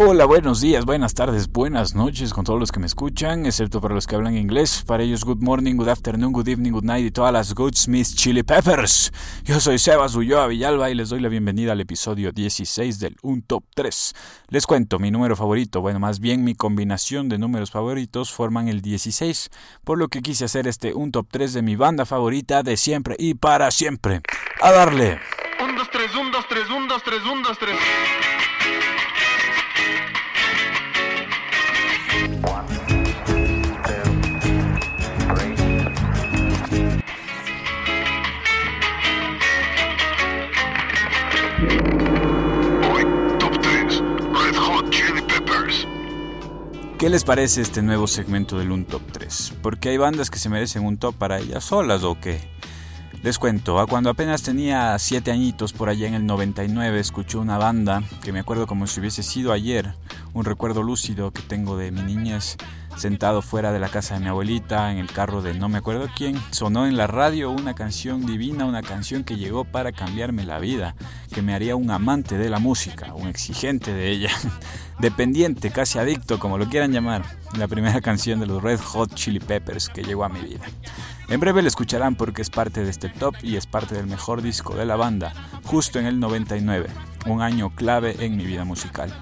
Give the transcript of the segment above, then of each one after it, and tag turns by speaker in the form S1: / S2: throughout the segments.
S1: Hola, buenos días, buenas tardes, buenas noches con todos los que me escuchan, excepto para los que hablan inglés. Para ellos, good morning, good afternoon, good evening, good night y todas las Good Smith Chili Peppers. Yo soy Sebas Ulloa Villalba y les doy la bienvenida al episodio 16 del Un Top 3. Les cuento, mi número favorito, bueno, más bien mi combinación de números favoritos forman el 16, por lo que quise hacer este Un Top 3 de mi banda favorita de siempre y para siempre. A darle.
S2: 1, 2, 3, 1, 2, 3, 1, 2, 3, 1, 2, 3.
S1: ¿Qué les parece este nuevo segmento del Un Top 3? Porque hay bandas que se merecen un top para ellas solas o qué. Les cuento, a cuando apenas tenía 7 añitos por allá en el 99 escuché una banda que me acuerdo como si hubiese sido ayer, un recuerdo lúcido que tengo de mi niñez sentado fuera de la casa de mi abuelita en el carro de no me acuerdo quién, sonó en la radio una canción divina, una canción que llegó para cambiarme la vida, que me haría un amante de la música, un exigente de ella, dependiente, casi adicto, como lo quieran llamar, la primera canción de los Red Hot Chili Peppers que llegó a mi vida. En breve la escucharán porque es parte de este top y es parte del mejor disco de la banda, justo en el 99, un año clave en mi vida musical.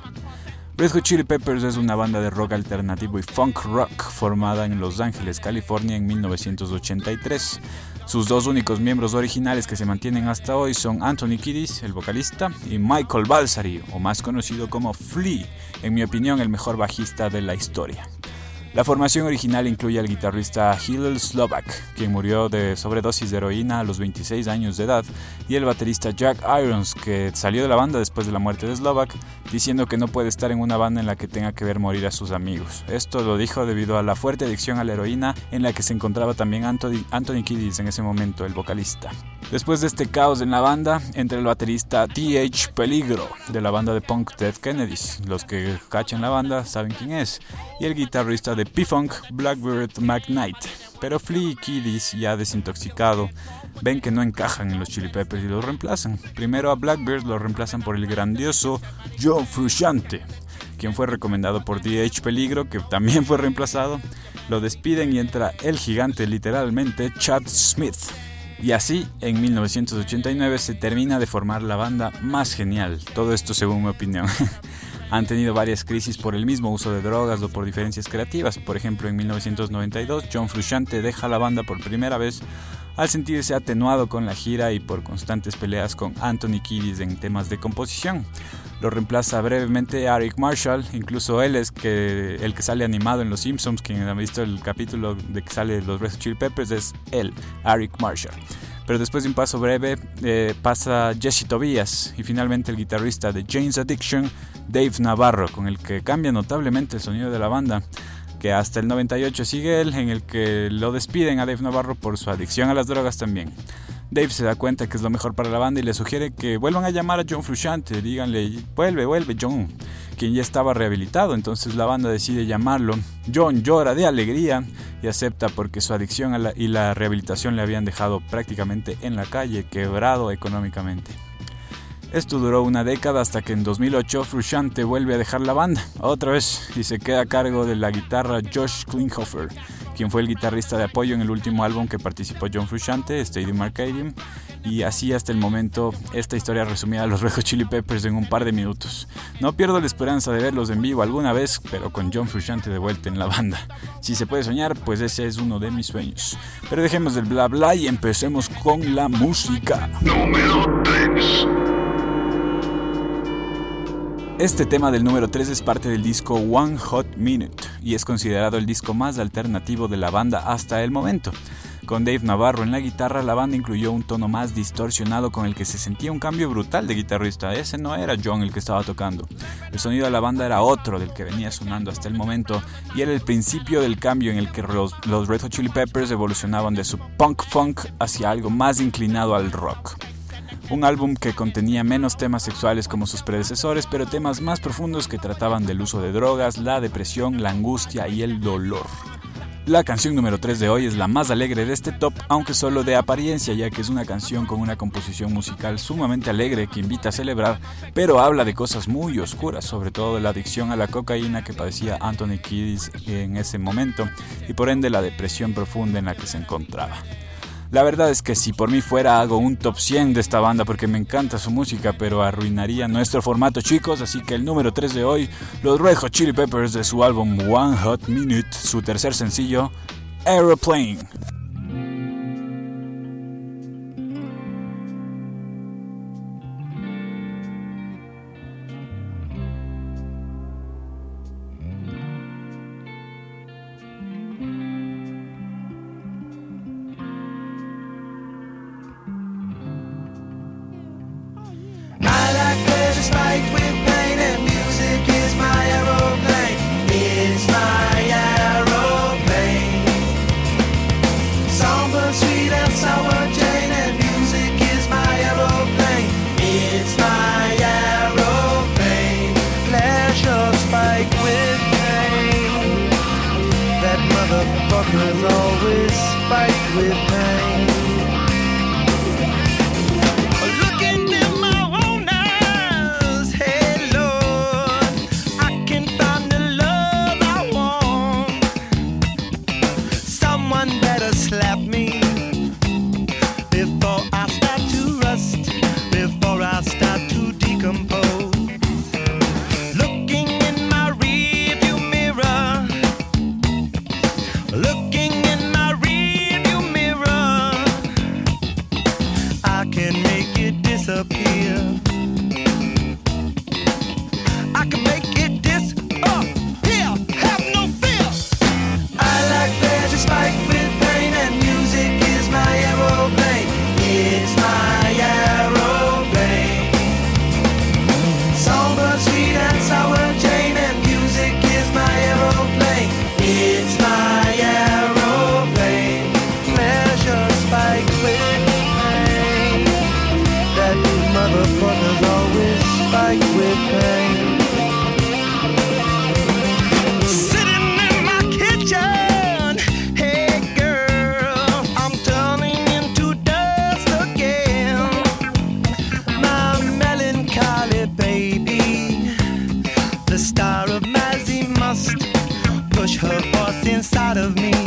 S1: Red Hot Chili Peppers es una banda de rock alternativo y funk rock formada en Los Ángeles, California en 1983. Sus dos únicos miembros originales que se mantienen hasta hoy son Anthony Kiddis, el vocalista, y Michael Balsari, o más conocido como Flea, en mi opinión el mejor bajista de la historia. La formación original incluye al guitarrista Hillel Slovak, quien murió de sobredosis de heroína a los 26 años de edad, y el baterista Jack Irons, que salió de la banda después de la muerte de Slovak, diciendo que no puede estar en una banda en la que tenga que ver morir a sus amigos. Esto lo dijo debido a la fuerte adicción a la heroína en la que se encontraba también Anthony, Anthony Kiddis en ese momento, el vocalista. Después de este caos en la banda, entra el baterista T.H. Peligro, de la banda de punk Dead Kennedys. Los que cachan la banda saben quién es. Y el guitarrista de P-Funk, Blackbird McKnight. Pero Flea y Kiddis, ya desintoxicado, ven que no encajan en los Chili Peppers y los reemplazan. Primero a Blackbird lo reemplazan por el grandioso Joe Frusciante, quien fue recomendado por D.H. Peligro, que también fue reemplazado. Lo despiden y entra el gigante, literalmente, Chad Smith. Y así, en 1989 se termina de formar la banda más genial, todo esto según mi opinión. Han tenido varias crisis por el mismo uso de drogas o por diferencias creativas. Por ejemplo, en 1992 John Frusciante deja la banda por primera vez al sentirse atenuado con la gira y por constantes peleas con Anthony Kiddis en temas de composición. Lo reemplaza brevemente Eric Marshall, incluso él es que el que sale animado en Los Simpsons, quien ha visto el capítulo de que sale los Red Chili Peppers es él, Eric Marshall. Pero después de un paso breve eh, pasa Jesse Tobias y finalmente el guitarrista de Jane's Addiction, Dave Navarro, con el que cambia notablemente el sonido de la banda que hasta el 98 sigue él, en el que lo despiden a Dave Navarro por su adicción a las drogas también. Dave se da cuenta que es lo mejor para la banda y le sugiere que vuelvan a llamar a John Frusciante, díganle, vuelve, vuelve John, quien ya estaba rehabilitado, entonces la banda decide llamarlo. John llora de alegría y acepta porque su adicción a la, y la rehabilitación le habían dejado prácticamente en la calle, quebrado económicamente. Esto duró una década hasta que en 2008 Frusciante vuelve a dejar la banda, otra vez, y se queda a cargo de la guitarra Josh Klinghoffer, quien fue el guitarrista de apoyo en el último álbum que participó John Frusciante, Stadium Arcadium, y así hasta el momento esta historia resumida de los Hot Chili Peppers en un par de minutos. No pierdo la esperanza de verlos en vivo alguna vez, pero con John Frusciante de vuelta en la banda. Si se puede soñar, pues ese es uno de mis sueños. Pero dejemos del bla bla y empecemos con la música.
S2: Número 3.
S1: Este tema del número 3 es parte del disco One Hot Minute y es considerado el disco más alternativo de la banda hasta el momento.
S3: Con Dave Navarro en la guitarra, la banda incluyó un tono más distorsionado con el que se sentía un cambio brutal de guitarrista. Ese no era John el que estaba tocando. El sonido de la banda era otro del que venía sonando hasta el momento y era el principio del cambio en el que los, los Red Hot Chili Peppers evolucionaban de su punk funk hacia algo más inclinado al rock. Un álbum que contenía menos temas sexuales como sus predecesores, pero temas más profundos que trataban del uso de drogas, la depresión, la angustia y el dolor. La canción número 3 de hoy es la más alegre de este top, aunque solo de apariencia, ya que es una canción con una composición musical sumamente alegre que invita a celebrar, pero habla de cosas muy oscuras, sobre todo la adicción a la cocaína que padecía Anthony Kiddis en ese momento y por ende la depresión profunda en la que se encontraba. La verdad es que si por mí fuera hago un top 100 de esta banda porque me encanta su música, pero arruinaría nuestro formato chicos, así que el número 3 de hoy, los Red Chili Peppers de su álbum One Hot Minute, su tercer sencillo, Aeroplane.
S2: partners always
S1: fight with pain. push her boss inside of me.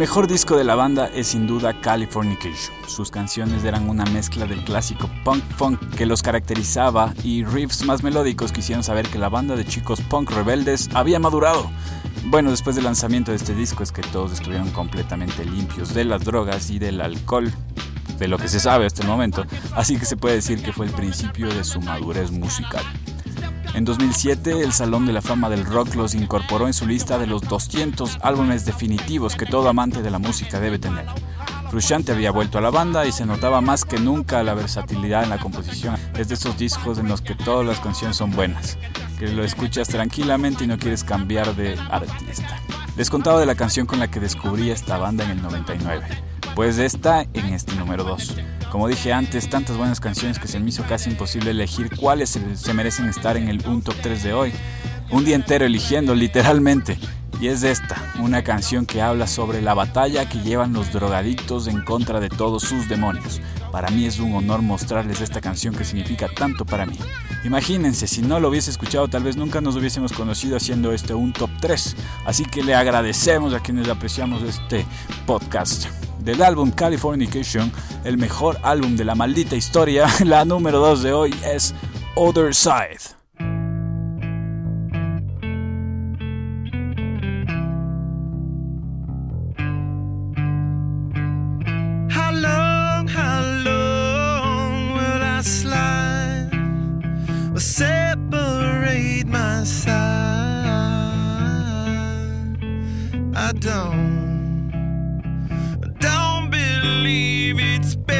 S1: Mejor disco de la banda es sin duda Californication. Sus canciones eran una mezcla del clásico punk funk que los caracterizaba y riffs más melódicos que hicieron saber que la banda de chicos punk rebeldes había madurado. Bueno, después del lanzamiento de este disco es que todos estuvieron completamente limpios de las drogas y del alcohol, de lo que se sabe hasta el momento, así que se puede decir que fue el principio de su madurez musical. En 2007, el Salón de la Fama del Rock los incorporó en su lista de los 200 álbumes definitivos que todo amante de la música debe tener. Frusciante había vuelto a la banda y se notaba más que nunca la versatilidad en la composición. Es de esos discos en los que todas las canciones son buenas, que lo escuchas tranquilamente y no quieres cambiar de artista. Les contaba de la canción con la que descubrí esta banda en el 99, pues esta en este número 2. Como dije antes, tantas buenas canciones que se me hizo casi imposible elegir cuáles se, merecen estar en el un top 3 de hoy. Un día entero eligiendo, literalmente. Y es esta, una canción que habla sobre la batalla que llevan los drogadictos en contra de todos sus demonios. Para mí es un honor mostrarles esta canción que significa tanto para mí. Imagínense, si no lo hubiese escuchado, tal vez nunca nos hubiésemos conocido haciendo este un top 3. Así que le agradecemos a quienes apreciamos este podcast del álbum Californication, el mejor álbum de la maldita historia, la número 2 de hoy es Other Side. spit.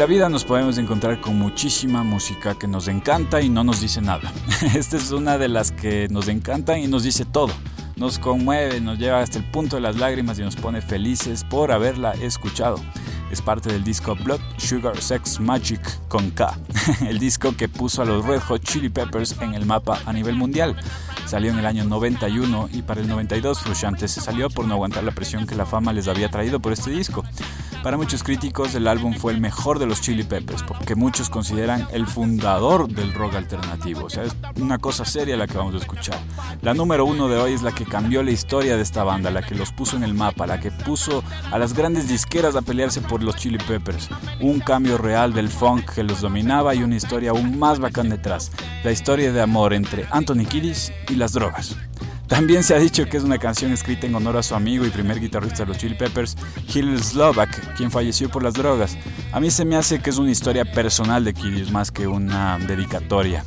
S1: La vida nos podemos encontrar con muchísima música que nos encanta y no nos dice nada. Esta es una de las que nos encantan y nos dice todo. Nos conmueve, nos lleva hasta el punto de las lágrimas y nos pone felices por haberla escuchado. Es parte del disco Blood Sugar Sex Magic con K, el disco que puso a los Red Hot Chili Peppers en el mapa a nivel mundial. Salió en el año 91 y para el 92 Frusciante se salió por no aguantar la presión que la fama les había traído por este disco. Para muchos críticos el álbum fue el mejor de los Chili Peppers, porque muchos consideran el fundador del rock alternativo. O sea, es una cosa seria la que vamos a escuchar. La número uno de hoy es la que cambió la historia de esta banda, la que los puso en el mapa, la que puso a las grandes disqueras a pelearse por los Chili Peppers. Un cambio real del funk que los dominaba y una historia aún más bacán detrás. La historia de amor entre Anthony Kiddis y las drogas. También se ha dicho que es una canción escrita en honor a su amigo y primer guitarrista de los Chili Peppers, Hill Slovak, quien falleció por las drogas. A mí se me hace que es una historia personal de Kiddis más que una dedicatoria.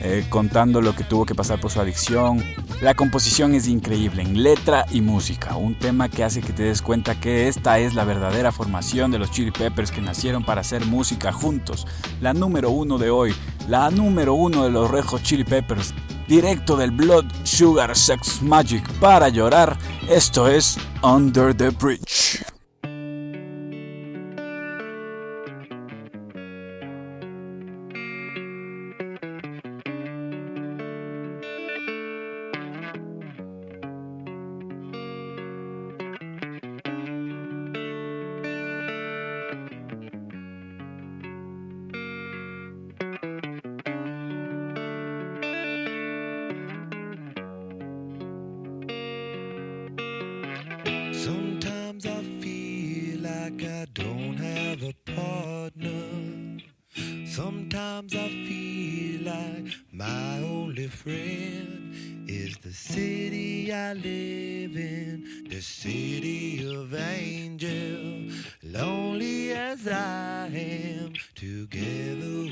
S1: Eh, contando lo que tuvo que pasar por su adicción. La composición es increíble en letra y música, un tema que hace que te des cuenta que esta es la verdadera formación de los Chili Peppers que nacieron para hacer música juntos. La número uno de hoy, la número uno de los Rejos Chili Peppers, directo del Blood Sugar Sex Magic para llorar. Esto es Under the Bridge.
S3: Like I don't have a partner. Sometimes I feel like my only friend is the city I live in, the city of angels. Lonely as I am, together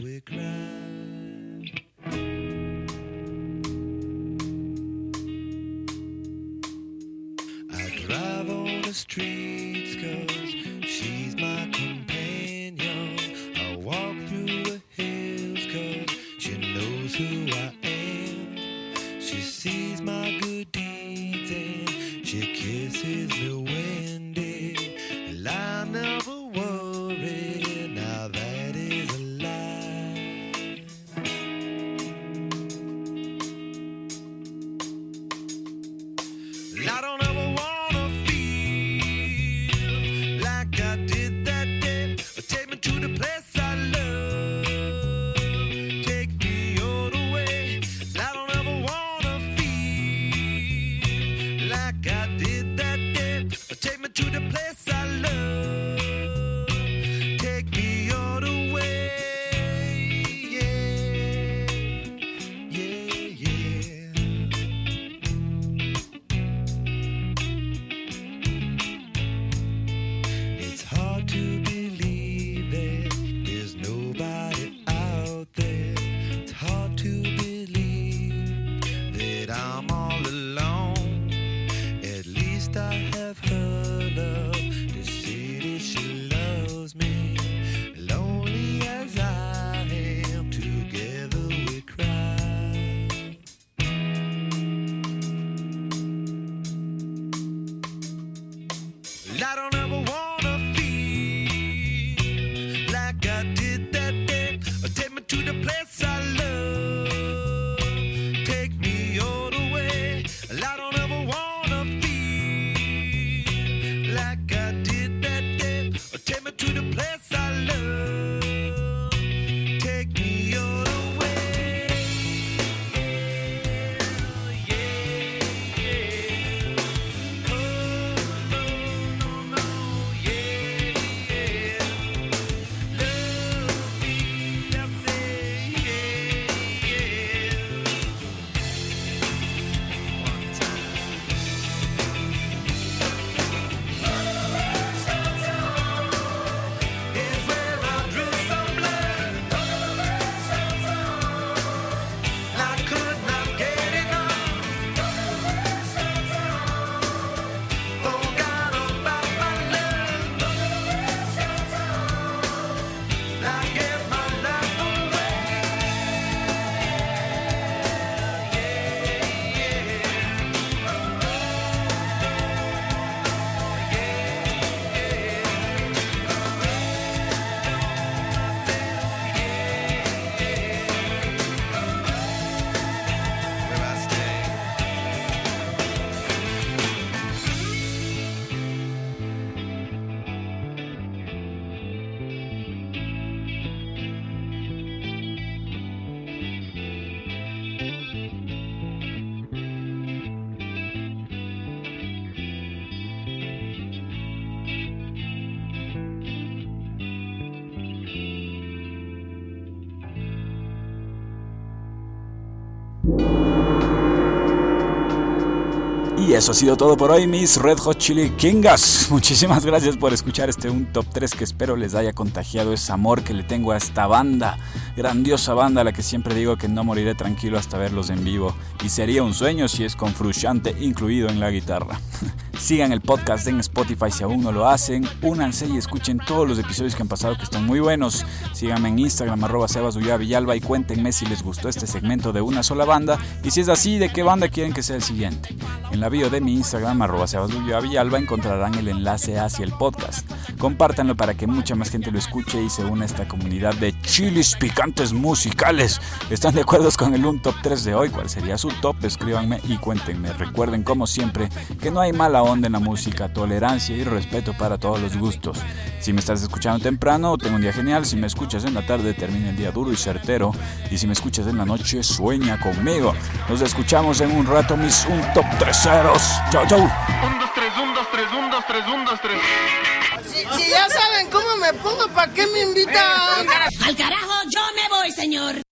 S1: Y eso ha sido todo por hoy, mis Red Hot Chili Kingas. Muchísimas gracias por escuchar este un top 3 que espero les haya contagiado ese amor que le tengo a esta banda. Grandiosa banda a la que siempre digo que no moriré tranquilo hasta verlos en vivo. Y sería un sueño si es con Frusciante incluido en la guitarra. Sigan el podcast en Spotify si aún no lo hacen. Únanse y escuchen todos los episodios que han pasado que están muy buenos. Síganme en Instagram arroba Villalba y cuéntenme si les gustó este segmento de una sola banda. Y si es así, ¿de qué banda quieren que sea el siguiente? En la bio de mi Instagram arroba Villalba encontrarán el enlace hacia el podcast. Compártanlo para que mucha más gente lo escuche y se una a esta comunidad de chilis picantes musicales. ¿Están de acuerdo con el un top 3 de hoy? ¿Cuál sería su top? Escríbanme y cuéntenme. Recuerden como siempre que no hay mala onda en la música, tolerancia y respeto para todos los gustos. Si me estás escuchando temprano, tengo un día genial. Si me escuchas en la tarde, termina el día duro y certero. Y si me escuchas en la noche, sueña conmigo. Nos escuchamos en un rato, mis un top 3 ceros. Chau, chau.
S2: 1, 2, 3, 1, 2, 3, 1, 2, 3, 1, 2, 3.
S4: Si, si ya saben cómo me pongo, ¿para qué me invitan?
S5: Al carajo, yo me voy, señor.